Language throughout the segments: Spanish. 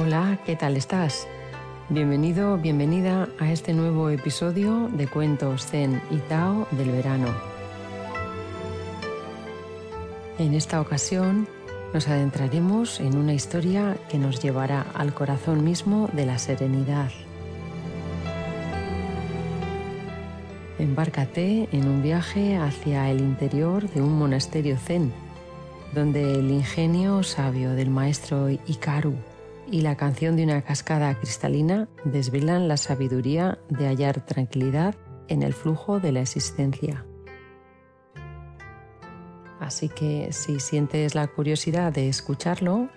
Hola, ¿qué tal estás? Bienvenido, bienvenida a este nuevo episodio de Cuentos Zen y Tao del verano. En esta ocasión nos adentraremos en una historia que nos llevará al corazón mismo de la serenidad. Embárcate en un viaje hacia el interior de un monasterio zen, donde el ingenio sabio del maestro Ikaru y la canción de una cascada cristalina desvelan la sabiduría de hallar tranquilidad en el flujo de la existencia. Así que si sientes la curiosidad de escucharlo,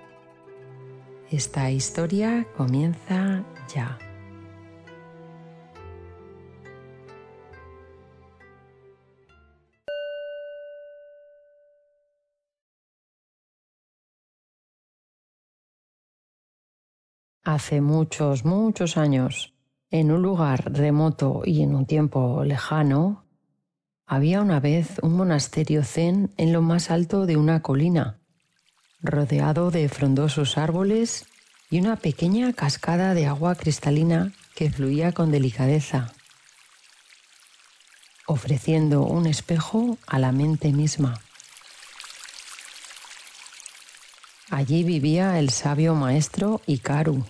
esta historia comienza ya. Hace muchos, muchos años, en un lugar remoto y en un tiempo lejano, había una vez un monasterio zen en lo más alto de una colina, rodeado de frondosos árboles y una pequeña cascada de agua cristalina que fluía con delicadeza, ofreciendo un espejo a la mente misma. Allí vivía el sabio maestro Ikaru,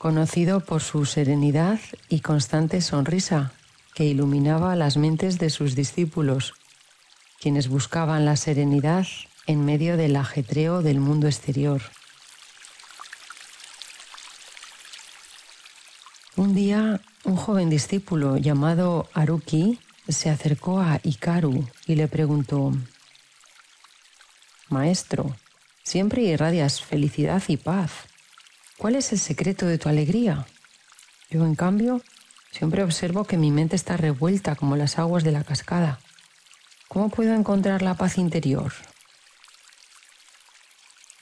conocido por su serenidad y constante sonrisa que iluminaba las mentes de sus discípulos, quienes buscaban la serenidad en medio del ajetreo del mundo exterior. Un día, un joven discípulo llamado Aruki se acercó a Ikaru y le preguntó, Maestro, Siempre irradias felicidad y paz. ¿Cuál es el secreto de tu alegría? Yo, en cambio, siempre observo que mi mente está revuelta como las aguas de la cascada. ¿Cómo puedo encontrar la paz interior?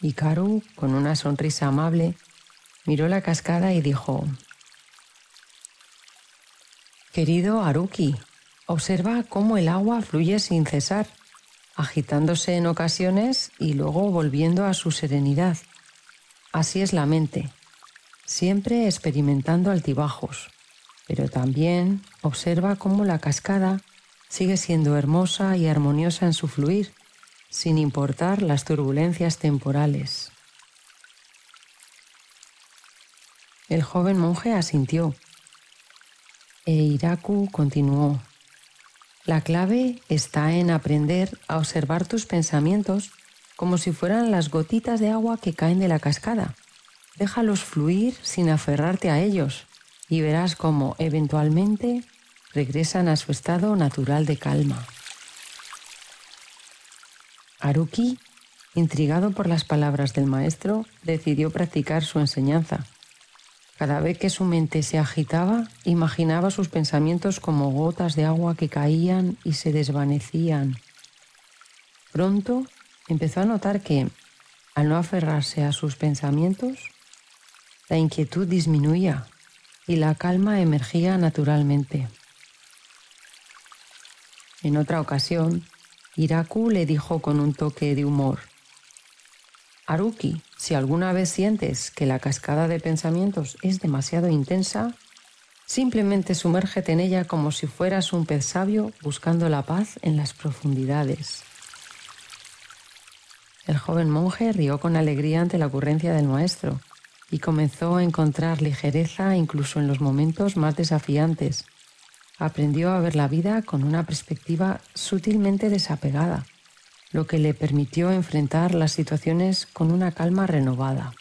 Ikaru, con una sonrisa amable, miró la cascada y dijo, Querido Aruki, observa cómo el agua fluye sin cesar agitándose en ocasiones y luego volviendo a su serenidad. Así es la mente, siempre experimentando altibajos, pero también observa cómo la cascada sigue siendo hermosa y armoniosa en su fluir, sin importar las turbulencias temporales. El joven monje asintió e Iraku continuó. La clave está en aprender a observar tus pensamientos como si fueran las gotitas de agua que caen de la cascada. Déjalos fluir sin aferrarte a ellos y verás cómo eventualmente regresan a su estado natural de calma. Haruki, intrigado por las palabras del maestro, decidió practicar su enseñanza cada vez que su mente se agitaba, imaginaba sus pensamientos como gotas de agua que caían y se desvanecían. Pronto empezó a notar que, al no aferrarse a sus pensamientos, la inquietud disminuía y la calma emergía naturalmente. En otra ocasión, Iraku le dijo con un toque de humor, Haruki, si alguna vez sientes que la cascada de pensamientos es demasiado intensa, simplemente sumérgete en ella como si fueras un pez sabio buscando la paz en las profundidades. El joven monje rió con alegría ante la ocurrencia del maestro y comenzó a encontrar ligereza incluso en los momentos más desafiantes. Aprendió a ver la vida con una perspectiva sutilmente desapegada lo que le permitió enfrentar las situaciones con una calma renovada.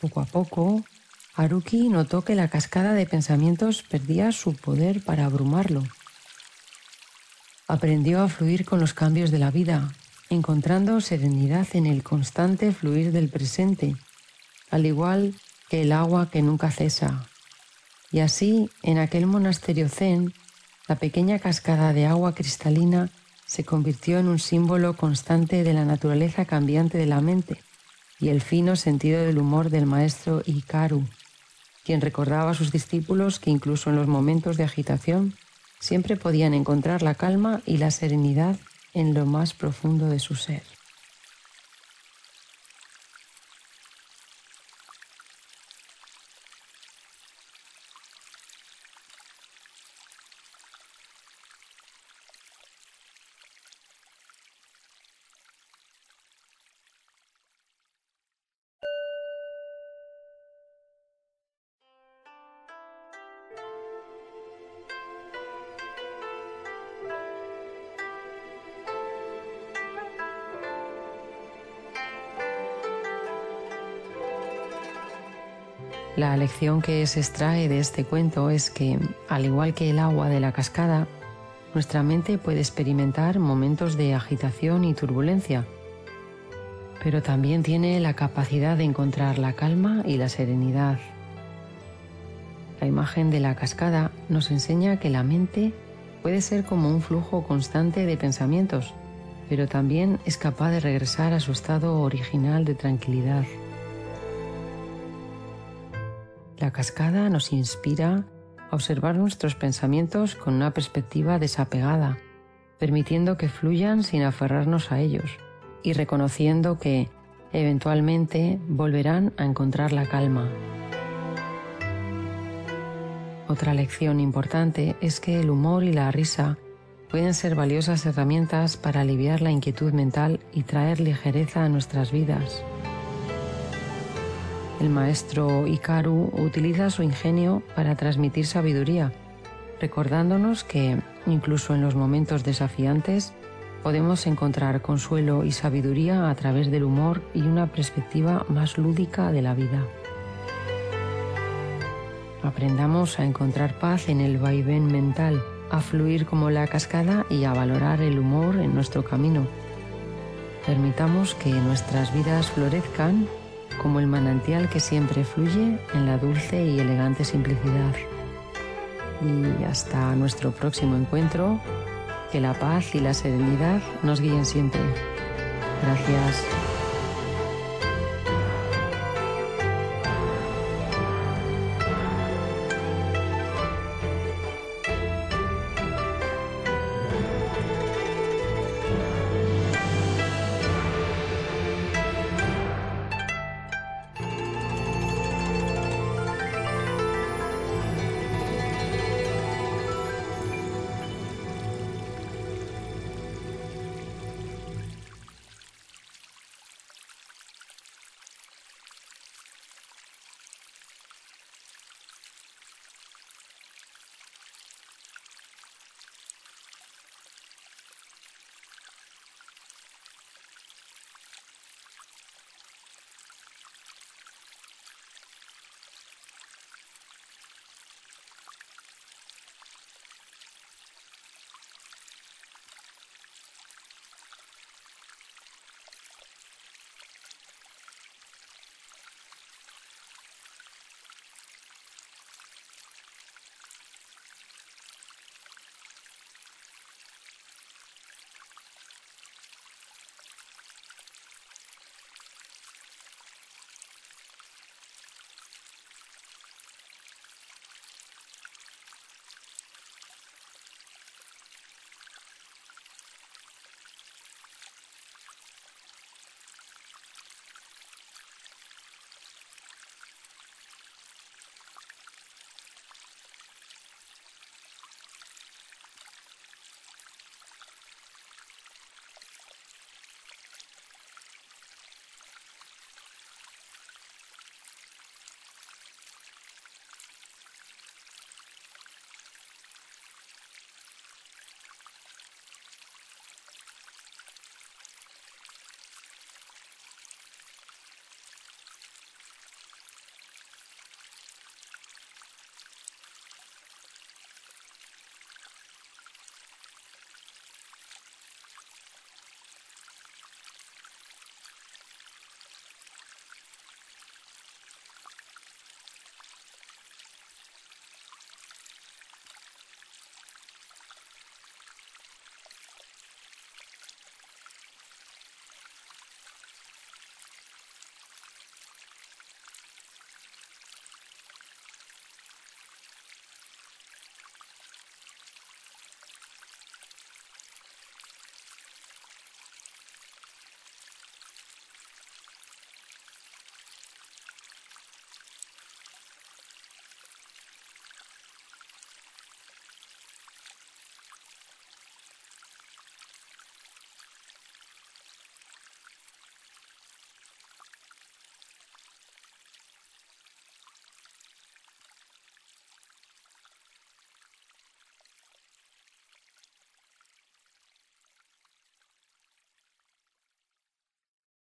Poco a poco, Haruki notó que la cascada de pensamientos perdía su poder para abrumarlo. Aprendió a fluir con los cambios de la vida, encontrando serenidad en el constante fluir del presente, al igual que el agua que nunca cesa. Y así, en aquel monasterio zen, la pequeña cascada de agua cristalina se convirtió en un símbolo constante de la naturaleza cambiante de la mente y el fino sentido del humor del maestro Ikaru, quien recordaba a sus discípulos que incluso en los momentos de agitación siempre podían encontrar la calma y la serenidad en lo más profundo de su ser. La lección que se extrae de este cuento es que, al igual que el agua de la cascada, nuestra mente puede experimentar momentos de agitación y turbulencia, pero también tiene la capacidad de encontrar la calma y la serenidad. La imagen de la cascada nos enseña que la mente puede ser como un flujo constante de pensamientos, pero también es capaz de regresar a su estado original de tranquilidad. La cascada nos inspira a observar nuestros pensamientos con una perspectiva desapegada, permitiendo que fluyan sin aferrarnos a ellos y reconociendo que eventualmente volverán a encontrar la calma. Otra lección importante es que el humor y la risa pueden ser valiosas herramientas para aliviar la inquietud mental y traer ligereza a nuestras vidas. El maestro Ikaru utiliza su ingenio para transmitir sabiduría, recordándonos que, incluso en los momentos desafiantes, podemos encontrar consuelo y sabiduría a través del humor y una perspectiva más lúdica de la vida. Aprendamos a encontrar paz en el vaivén mental, a fluir como la cascada y a valorar el humor en nuestro camino. Permitamos que nuestras vidas florezcan como el manantial que siempre fluye en la dulce y elegante simplicidad. Y hasta nuestro próximo encuentro, que la paz y la serenidad nos guíen siempre. Gracias.